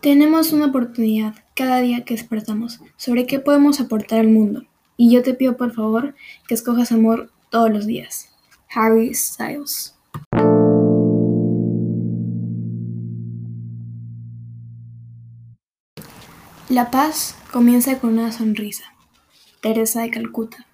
Tenemos una oportunidad cada día que despertamos sobre qué podemos aportar al mundo. Y yo te pido por favor que escojas amor todos los días. Harry Styles. La paz comienza con una sonrisa. Teresa de Calcuta.